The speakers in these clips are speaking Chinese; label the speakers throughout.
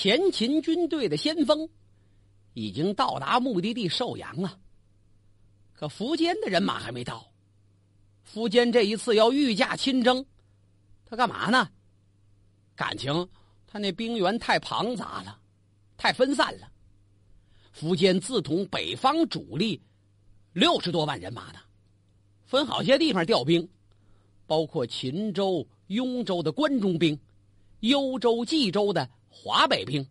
Speaker 1: 前秦军队的先锋已经到达目的地寿阳了，可苻坚的人马还没到。苻坚这一次要御驾亲征，他干嘛呢？感情他那兵员太庞杂了，太分散了。苻坚自统北方主力六十多万人马呢，分好些地方调兵，包括秦州、雍州的关中兵，幽州、冀州的华北兵，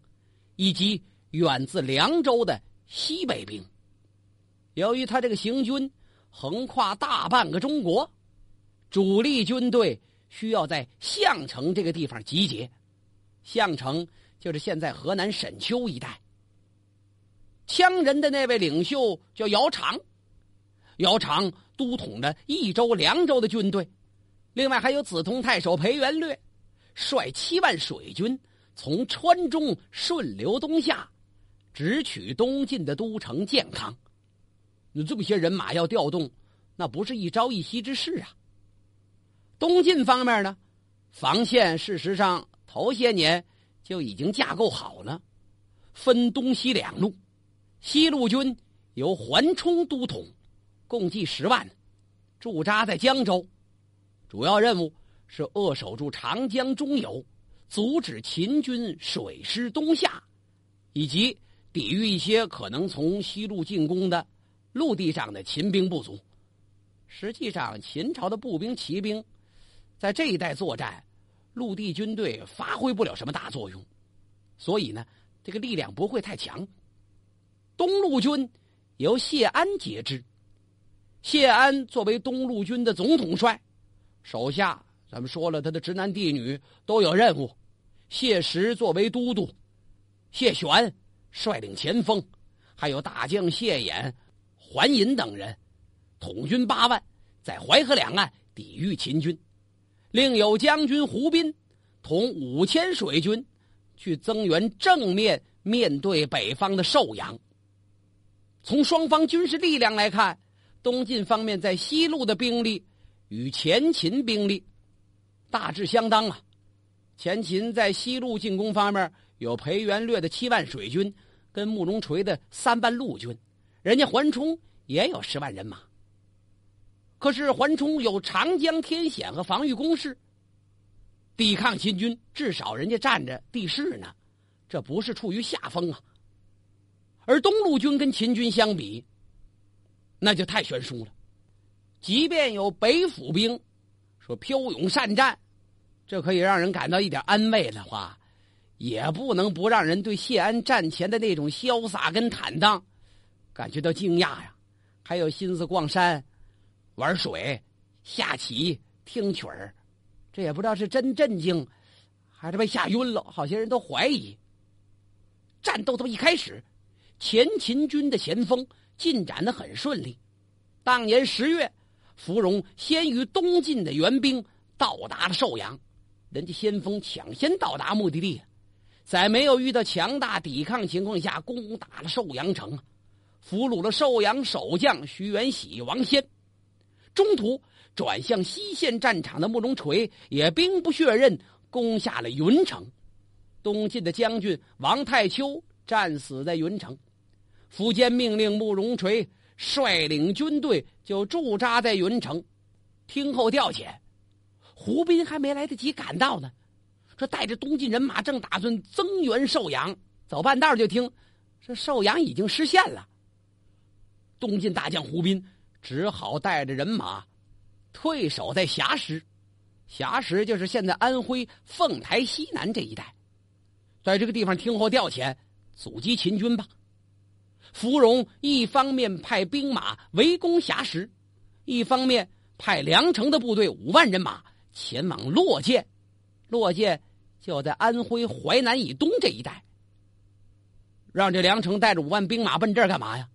Speaker 1: 以及远自凉州的西北兵。由于他这个行军横跨大半个中国，主力军队需要在项城这个地方集结。项城就是现在河南沈丘一带。羌人的那位领袖叫姚苌，姚苌督统着益州、凉州的军队，另外还有梓潼太守裴元略，率七万水军从川中顺流东下，直取东晋的都城建康。那这么些人马要调动，那不是一朝一夕之事啊。东晋方面呢，防线事实上头些年就已经架构好了，分东西两路。西路军由桓冲都统，共计十万，驻扎在江州，主要任务是扼守住长江中游，阻止秦军水师东下，以及抵御一些可能从西路进攻的陆地上的秦兵不足。实际上，秦朝的步兵、骑兵在这一带作战，陆地军队发挥不了什么大作用，所以呢，这个力量不会太强。东路军由谢安节制，谢安作为东路军的总统帅，手下咱们说了，他的直男弟女都有任务。谢石作为都督，谢玄率领前锋，还有大将谢衍、桓隐等人，统军八万，在淮河两岸抵御秦军。另有将军胡斌同五千水军去增援，正面面对北方的寿阳。从双方军事力量来看，东晋方面在西路的兵力与前秦兵力大致相当啊。前秦在西路进攻方面有裴元略的七万水军，跟慕容垂的三万陆军，人家桓冲也有十万人马。可是桓冲有长江天险和防御工事，抵抗秦军，至少人家占着地势呢，这不是处于下风啊。而东路军跟秦军相比，那就太悬殊了。即便有北府兵说骠勇善战，这可以让人感到一点安慰的话，也不能不让人对谢安战前的那种潇洒跟坦荡感觉到惊讶呀。还有心思逛山、玩水、下棋、听曲儿，这也不知道是真震惊，还是被吓晕了。好些人都怀疑，战斗这么一开始。前秦军的前锋进展的很顺利。当年十月，芙蓉先于东晋的援兵到达了寿阳，人家先锋抢先到达目的地，在没有遇到强大抵抗情况下，攻打了寿阳城，俘虏了寿阳守将徐元喜、王先。中途转向西线战场的慕容垂也兵不血刃攻下了云城，东晋的将军王太丘战死在云城。苻坚命令慕容垂率领军队就驻扎在云城，听候调遣。胡斌还没来得及赶到呢，说带着东晋人马正打算增援寿阳，走半道就听这寿阳已经失陷了。东晋大将胡斌只好带着人马退守在峡石，峡石就是现在安徽凤台西南这一带，在这个地方听候调遣，阻击秦军吧。芙蓉一方面派兵马围攻峡石，一方面派梁城的部队五万人马前往洛涧。洛涧就在安徽淮南以东这一带。让这梁城带着五万兵马奔这儿干嘛呀？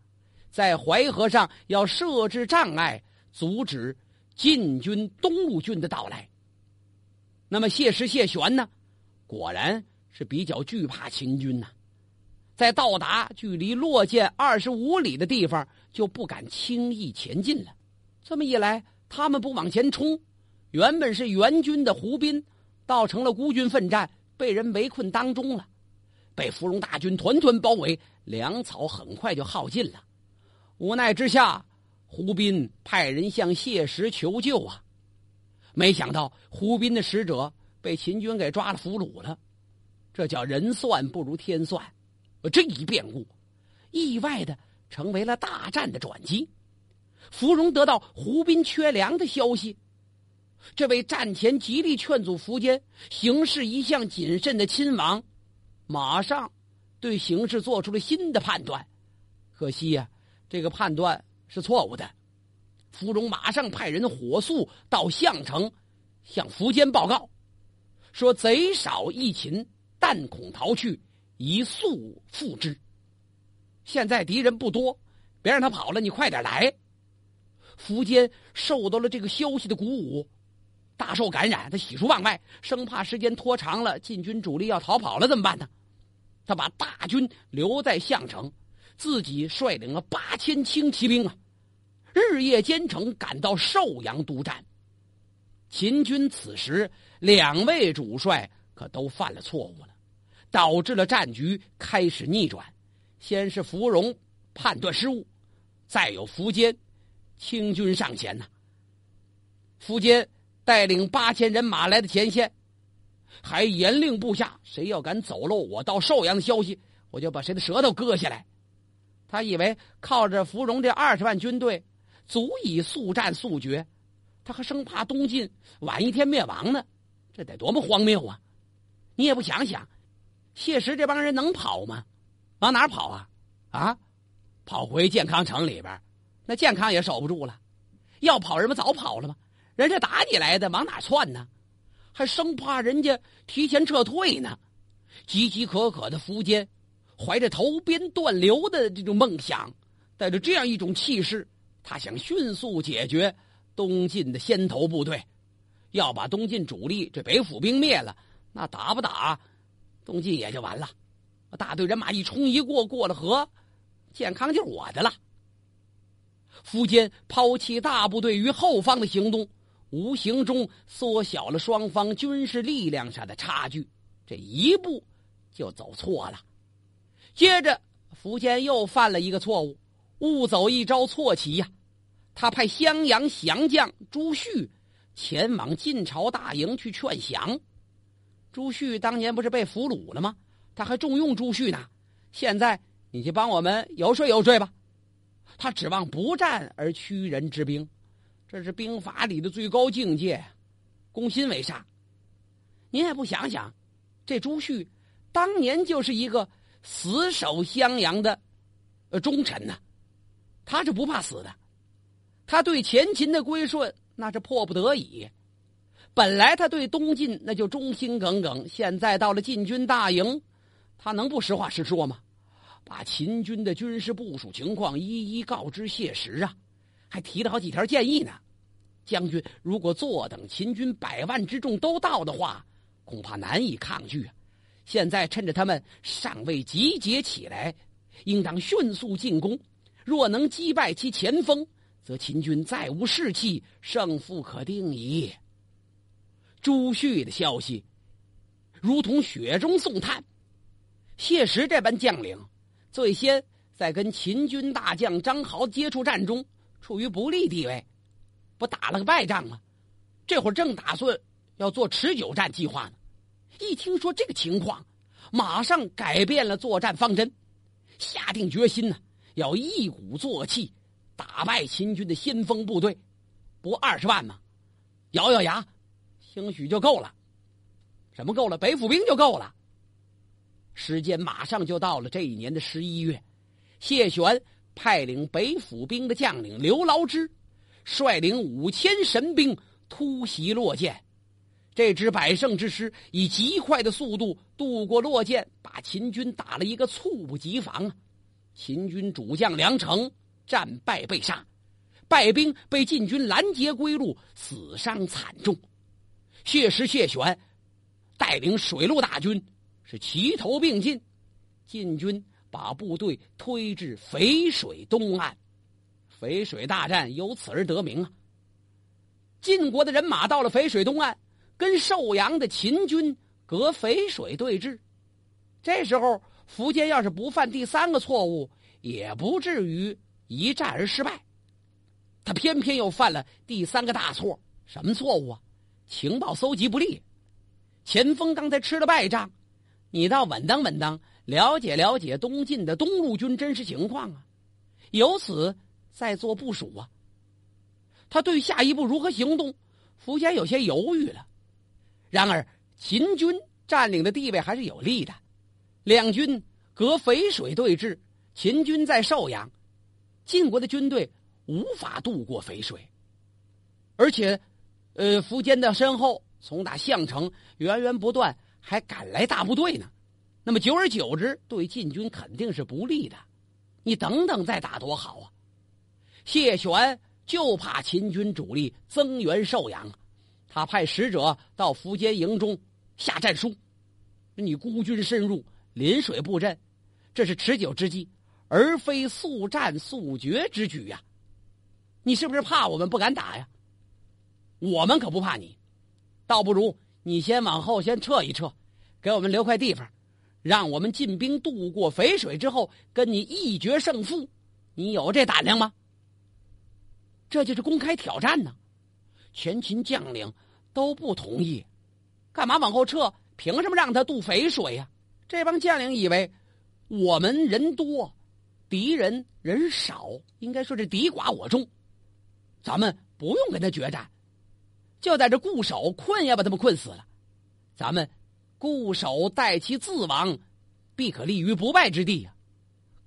Speaker 1: 在淮河上要设置障碍，阻止晋军东路军的到来。那么谢石、谢玄呢？果然是比较惧怕秦军呐。在到达距离洛涧二十五里的地方，就不敢轻易前进了。这么一来，他们不往前冲，原本是援军的胡斌，倒成了孤军奋战，被人围困当中了。被芙蓉大军团团包围，粮草很快就耗尽了。无奈之下，胡斌派人向谢石求救啊！没想到胡斌的使者被秦军给抓了俘虏了，这叫人算不如天算。这一变故，意外的成为了大战的转机。芙蓉得到胡斌缺粮的消息，这位战前极力劝阻苻坚行事一向谨慎的亲王，马上对形势做出了新的判断。可惜呀，这个判断是错误的。芙蓉马上派人火速到项城，向苻坚报告，说贼少一擒，但恐逃去。一速复之。现在敌人不多，别让他跑了，你快点来。苻坚受到了这个消息的鼓舞，大受感染，他喜出望外，生怕时间拖长了，晋军主力要逃跑了怎么办呢？他把大军留在项城，自己率领了八千轻骑兵啊，日夜兼程赶到寿阳督战。秦军此时两位主帅可都犯了错误了。导致了战局开始逆转，先是芙蓉判断失误，再有苻坚清军上前呐。苻坚带领八千人马来到前线，还严令部下：谁要敢走漏我到寿阳的消息，我就把谁的舌头割下来。他以为靠着芙蓉这二十万军队足以速战速决，他还生怕东晋晚一天灭亡呢，这得多么荒谬啊！你也不想想。谢石这帮人能跑吗？往哪跑啊？啊，跑回健康城里边，那健康也守不住了。要跑人们早跑了吗？人家打你来的，往哪窜呢？还生怕人家提前撤退呢。岌岌可可的苻坚，怀着投鞭断流的这种梦想，带着这样一种气势，他想迅速解决东晋的先头部队，要把东晋主力这北府兵灭了。那打不打？东晋也就完了，大队人马一冲一过，过了河，健康就是我的了。苻坚抛弃大部队于后方的行动，无形中缩小了双方军事力量上的差距，这一步就走错了。接着，苻坚又犯了一个错误，误走一招错棋呀。他派襄阳降将朱旭前往晋朝大营去劝降。朱旭当年不是被俘虏了吗？他还重用朱旭呢。现在你去帮我们游说游说吧。他指望不战而屈人之兵，这是兵法里的最高境界，攻心为上。您也不想想，这朱旭当年就是一个死守襄阳的忠臣呐，他是不怕死的。他对前秦的归顺那是迫不得已。本来他对东晋那就忠心耿耿，现在到了晋军大营，他能不实话实说吗？把秦军的军事部署情况一一告知谢石啊，还提了好几条建议呢。将军如果坐等秦军百万之众都到的话，恐怕难以抗拒啊。现在趁着他们尚未集结起来，应当迅速进攻。若能击败其前锋，则秦军再无士气，胜负可定矣。朱旭的消息，如同雪中送炭。谢石这般将领，最先在跟秦军大将张豪接触战中处于不利地位，不打了个败仗吗？这会儿正打算要做持久战计划呢。一听说这个情况，马上改变了作战方针，下定决心呢，要一鼓作气打败秦军的先锋部队。不二十万吗？咬咬牙。兴许就够了，什么够了？北府兵就够了。时间马上就到了这一年的十一月，谢玄派领北府兵的将领刘牢之，率领五千神兵突袭洛涧。这支百胜之师以极快的速度渡过洛涧，把秦军打了一个猝不及防啊！秦军主将梁成战败被杀，败兵被晋军拦截归路，死伤惨重。谢石、谢玄带领水陆大军是齐头并进，晋军把部队推至淝水东岸，淝水大战由此而得名啊。晋国的人马到了淝水东岸，跟寿阳的秦军隔淝水对峙。这时候苻坚要是不犯第三个错误，也不至于一战而失败。他偏偏又犯了第三个大错，什么错误啊？情报搜集不力。前锋刚才吃了败仗，你倒稳当稳当，了解了解东晋的东路军真实情况啊，由此再做部署啊。他对下一步如何行动，苻坚有些犹豫了。然而秦军占领的地位还是有利的，两军隔淝水对峙，秦军在寿阳，晋国的军队无法渡过淝水，而且，呃，苻坚的身后。从打项城源源不断，还赶来大部队呢，那么久而久之，对晋军肯定是不利的。你等等再打多好啊！谢玄就怕秦军主力增援寿阳，他派使者到苻坚营中下战书：你孤军深入，临水布阵，这是持久之计，而非速战速决之举呀！你是不是怕我们不敢打呀？我们可不怕你。倒不如你先往后先撤一撤，给我们留块地方，让我们进兵渡过淝水之后，跟你一决胜负。你有这胆量吗？这就是公开挑战呢。前秦将领都不同意，干嘛往后撤？凭什么让他渡淝水呀？这帮将领以为我们人多，敌人人少，应该说是敌寡我众，咱们不用跟他决战。就在这固守，困也把他们困死了。咱们固守待其自亡，必可立于不败之地呀！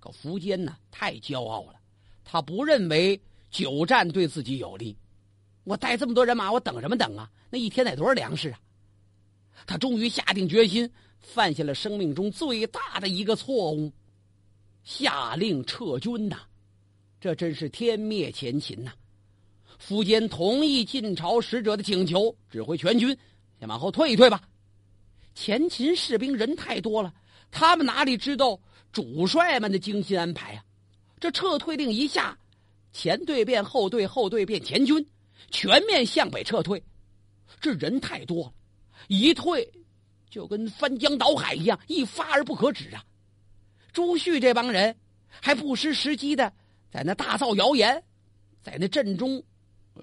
Speaker 1: 可苻坚呢，太骄傲了，他不认为久战对自己有利。我带这么多人马，我等什么等啊？那一天得多少粮食啊？他终于下定决心，犯下了生命中最大的一个错误，下令撤军呐！这真是天灭前秦呐！苻坚同意晋朝使者的请求，指挥全军先往后退一退吧。前秦士兵人太多了，他们哪里知道主帅们的精心安排啊？这撤退令一下，前队变后队，后队变前军，全面向北撤退。这人太多了，一退就跟翻江倒海一样，一发而不可止啊！朱旭这帮人还不失时机的在那大造谣言，在那阵中。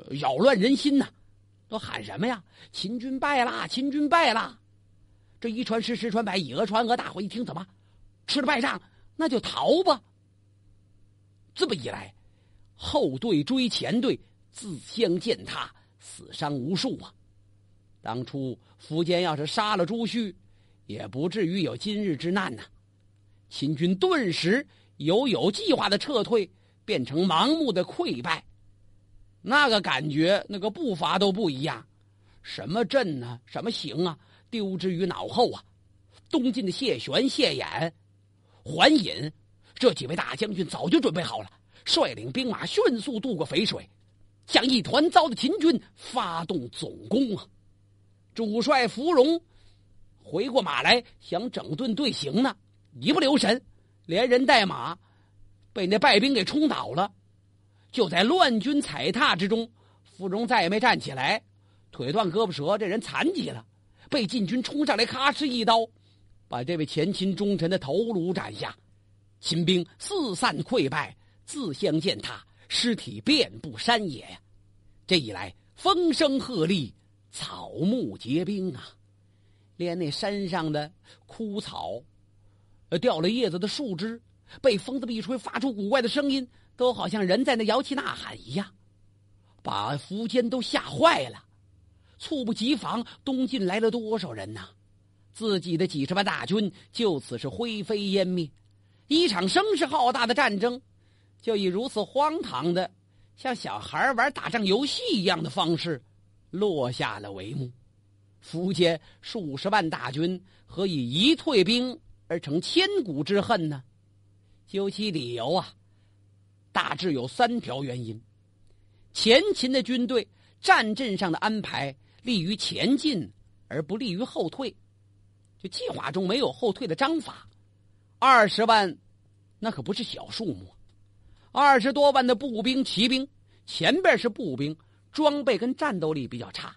Speaker 1: 扰乱人心呐！都喊什么呀？秦军败啦！秦军败啦！这一传十，十传百，以讹传讹，大伙一听怎么吃了败仗？那就逃吧！这么一来，后队追前队，自相践踏，死伤无数啊！当初苻坚要是杀了朱旭，也不至于有今日之难呐！秦军顿时由有计划的撤退，变成盲目的溃败。那个感觉，那个步伐都不一样，什么阵呢？什么形啊？丢之于脑后啊！东晋的谢玄、谢衍、桓隐这几位大将军早就准备好了，率领兵马迅速渡过淝水，向一团糟的秦军发动总攻啊！主帅芙蓉回过马来，想整顿队形呢，一不留神，连人带马被那败兵给冲倒了。就在乱军踩踏之中，芙蓉再也没站起来，腿断胳膊折，这人残疾了，被晋军冲上来，咔哧一刀，把这位前秦忠臣的头颅斩下，秦兵四散溃败，自相践踏，尸体遍布山野呀。这一来，风声鹤唳，草木皆兵啊，连那山上的枯草，呃，掉了叶子的树枝，被风这么一吹，发出古怪的声音。都好像人在那摇旗呐喊一样，把苻坚都吓坏了。猝不及防，东晋来了多少人呐？自己的几十万大军就此是灰飞烟灭。一场声势浩大的战争，就以如此荒唐的、像小孩玩打仗游戏一样的方式落下了帷幕。苻坚数十万大军何以一退兵而成千古之恨呢？究其理由啊！大致有三条原因：前秦的军队战阵上的安排利于前进，而不利于后退，就计划中没有后退的章法。二十万，那可不是小数目，二十多万的步兵、骑兵，前边是步兵，装备跟战斗力比较差，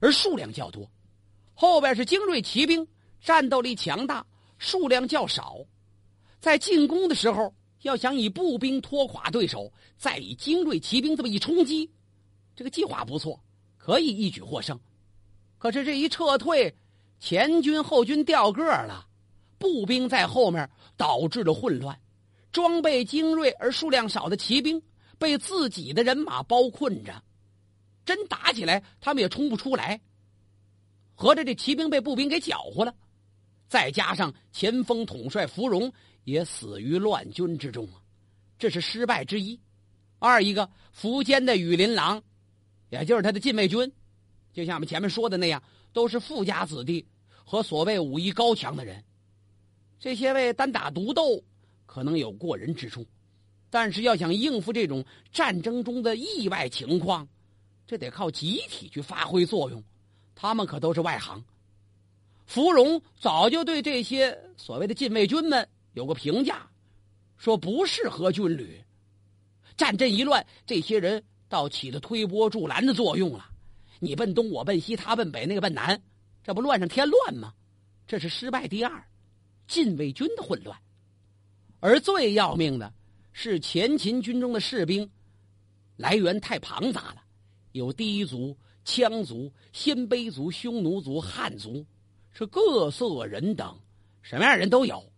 Speaker 1: 而数量较多；后边是精锐骑兵，战斗力强大，数量较少，在进攻的时候要想以步兵拖垮对手，再以精锐骑兵这么一冲击，这个计划不错，可以一举获胜。可是这一撤退，前军后军掉个了，步兵在后面导致了混乱，装备精锐而数量少的骑兵被自己的人马包困着，真打起来他们也冲不出来。合着这骑兵被步兵给搅和了，再加上前锋统帅芙蓉也死于乱军之中啊，这是失败之一。二一个苻坚的羽林郎，也就是他的禁卫军，就像我们前面说的那样，都是富家子弟和所谓武艺高强的人。这些位单打独斗可能有过人之处，但是要想应付这种战争中的意外情况，这得靠集体去发挥作用。他们可都是外行。芙蓉早就对这些所谓的禁卫军们有个评价，说不适合军旅。战阵一乱，这些人倒起了推波助澜的作用了。你奔东，我奔西，他奔北，那个奔南，这不乱上添乱吗？这是失败第二，禁卫军的混乱。而最要命的是前秦军中的士兵来源太庞杂了，有第族。羌族、鲜卑族、匈奴族、汉族，是各色人等，什么样人都有。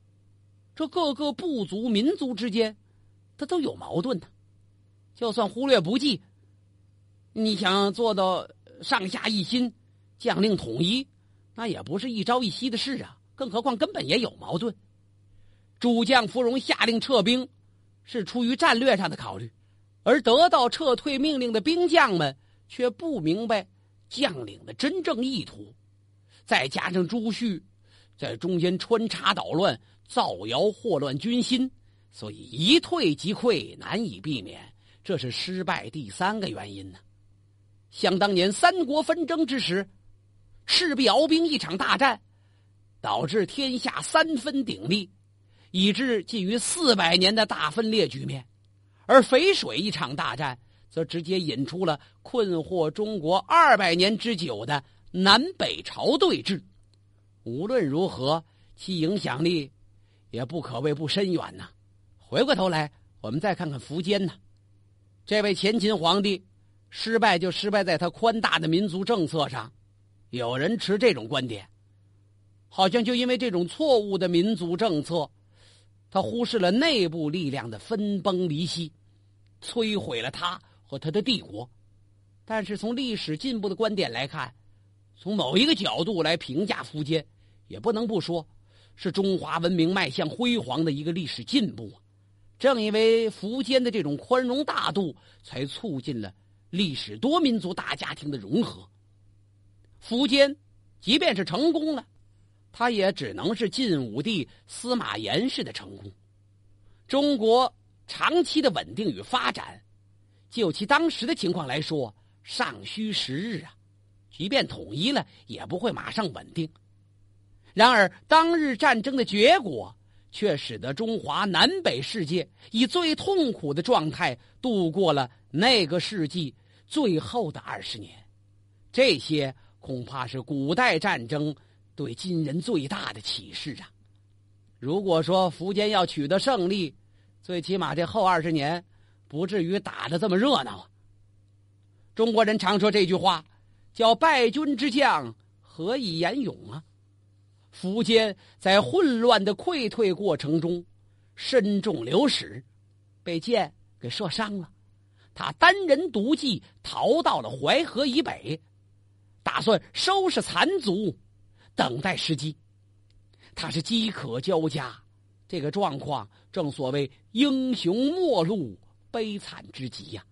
Speaker 1: 这各个部族、民族之间，他都有矛盾的。就算忽略不计，你想做到上下一心、将令统一，那也不是一朝一夕的事啊。更何况根本也有矛盾。主将芙蓉下令撤兵，是出于战略上的考虑，而得到撤退命令的兵将们。却不明白将领的真正意图，再加上朱旭在中间穿插捣乱，造谣祸乱军心，所以一退即溃，难以避免。这是失败第三个原因呢。想当年三国纷争之时，赤壁鏖兵一场大战，导致天下三分鼎立，以致近于四百年的大分裂局面；而淝水一场大战。则直接引出了困惑中国二百年之久的南北朝对峙。无论如何，其影响力也不可谓不深远呐。回过头来，我们再看看苻坚呐，这位前秦皇帝失败就失败在他宽大的民族政策上。有人持这种观点，好像就因为这种错误的民族政策，他忽视了内部力量的分崩离析，摧毁了他。和他的帝国，但是从历史进步的观点来看，从某一个角度来评价苻坚，也不能不说，是中华文明迈向辉煌的一个历史进步啊。正因为苻坚的这种宽容大度，才促进了历史多民族大家庭的融合。苻坚即便是成功了，他也只能是晋武帝司马炎式的成功。中国长期的稳定与发展。就其当时的情况来说，尚需时日啊。即便统一了，也不会马上稳定。然而，当日战争的结果，却使得中华南北世界以最痛苦的状态度过了那个世纪最后的二十年。这些恐怕是古代战争对今人最大的启示啊！如果说苻坚要取得胜利，最起码这后二十年。不至于打的这么热闹啊！中国人常说这句话，叫“败军之将何以言勇”啊。苻坚在混乱的溃退过程中，身中流矢，被箭给射伤了。他单人独骑逃到了淮河以北，打算收拾残卒，等待时机。他是饥渴交加，这个状况正所谓英雄末路。悲惨之极呀！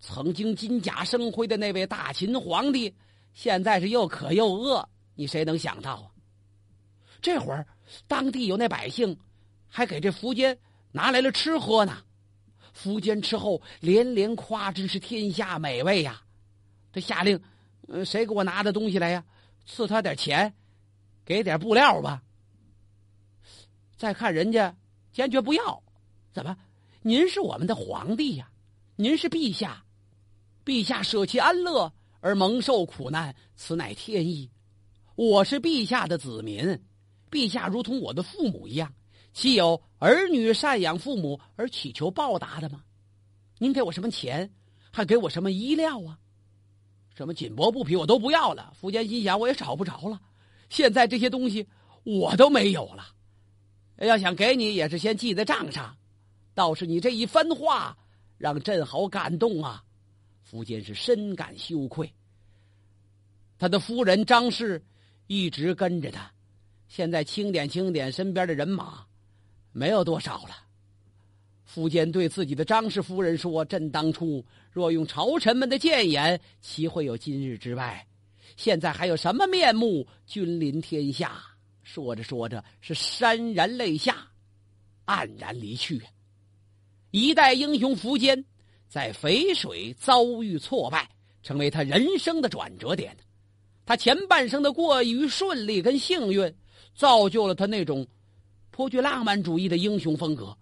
Speaker 1: 曾经金甲生辉的那位大秦皇帝，现在是又渴又饿，你谁能想到啊？这会儿，当地有那百姓，还给这苻坚拿来了吃喝呢。苻坚吃后连连夸，真是天下美味呀！他下令，呃，谁给我拿的东西来呀？赐他点钱，给点布料吧。再看人家，坚决不要，怎么？您是我们的皇帝呀，您是陛下，陛下舍弃安乐而蒙受苦难，此乃天意。我是陛下的子民，陛下如同我的父母一样，岂有儿女赡养父母而祈求报答的吗？您给我什么钱，还给我什么衣料啊？什么锦帛布匹我都不要了。苻坚心想，我也找不着了。现在这些东西我都没有了，要想给你，也是先记在账上。倒是你这一番话，让朕好感动啊！苻坚是深感羞愧。他的夫人张氏一直跟着他，现在清点清点身边的人马，没有多少了。苻坚对自己的张氏夫人说：“朕当初若用朝臣们的谏言，岂会有今日之败？现在还有什么面目君临天下？”说着说着，是潸然泪下，黯然离去。一代英雄苻坚在淝水遭遇挫败，成为他人生的转折点。他前半生的过于顺利跟幸运，造就了他那种颇具浪漫主义的英雄风格。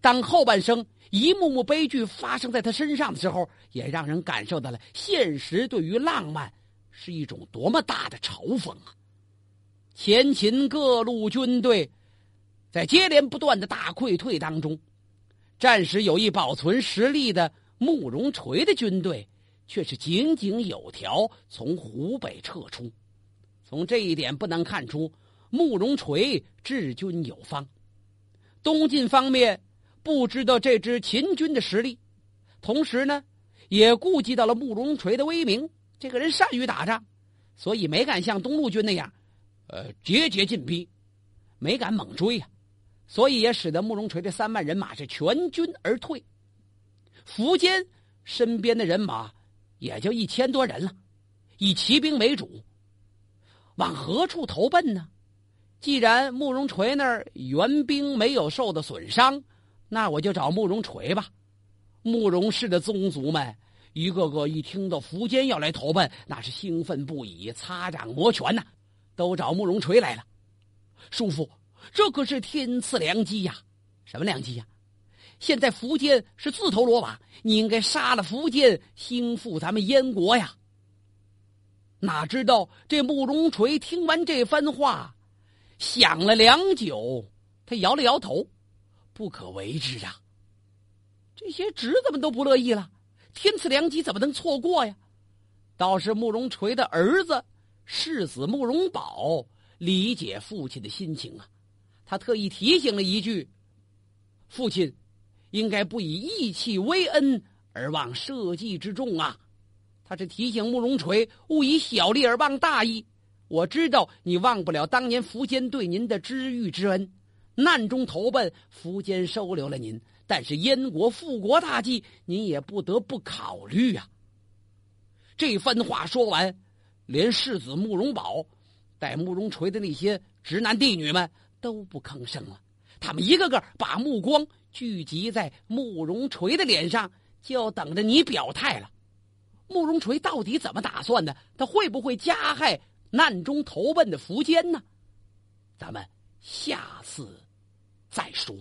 Speaker 1: 当后半生一幕幕悲剧发生在他身上的时候，也让人感受到了现实对于浪漫是一种多么大的嘲讽啊！前秦各路军队在接连不断的大溃退当中，战时有意保存实力的慕容垂的军队。却是井井有条从湖北撤出，从这一点不难看出慕容垂治军有方。东晋方面不知道这支秦军的实力，同时呢，也顾及到了慕容垂的威名，这个人善于打仗，所以没敢像东路军那样，呃，节节进逼，没敢猛追呀，所以也使得慕容垂这三万人马是全军而退。苻坚身边的人马。也就一千多人了，以骑兵为主。往何处投奔呢？既然慕容垂那儿援兵没有受到损伤，那我就找慕容垂吧。慕容氏的宗族们一个个一听到苻坚要来投奔，那是兴奋不已，擦掌摩拳呐，都找慕容垂来了。叔父，这可是天赐良机呀！什么良机呀？现在苻坚是自投罗网，你应该杀了苻坚，兴复咱们燕国呀！哪知道这慕容垂听完这番话，想了良久，他摇了摇头，不可为之啊！这些侄子们都不乐意了，天赐良机怎么能错过呀？倒是慕容垂的儿子世子慕容宝理解父亲的心情啊，他特意提醒了一句：“父亲。”应该不以义气为恩而忘社稷之重啊！他是提醒慕容垂勿以小利而忘大义。我知道你忘不了当年苻坚对您的知遇之恩，难中投奔，苻坚收留了您。但是燕国复国大计，您也不得不考虑啊！这番话说完，连世子慕容宝带慕容垂的那些直男弟女们都不吭声了，他们一个个把目光。聚集在慕容垂的脸上，就等着你表态了。慕容垂到底怎么打算的？他会不会加害难中投奔的苻坚呢？咱们下次再说。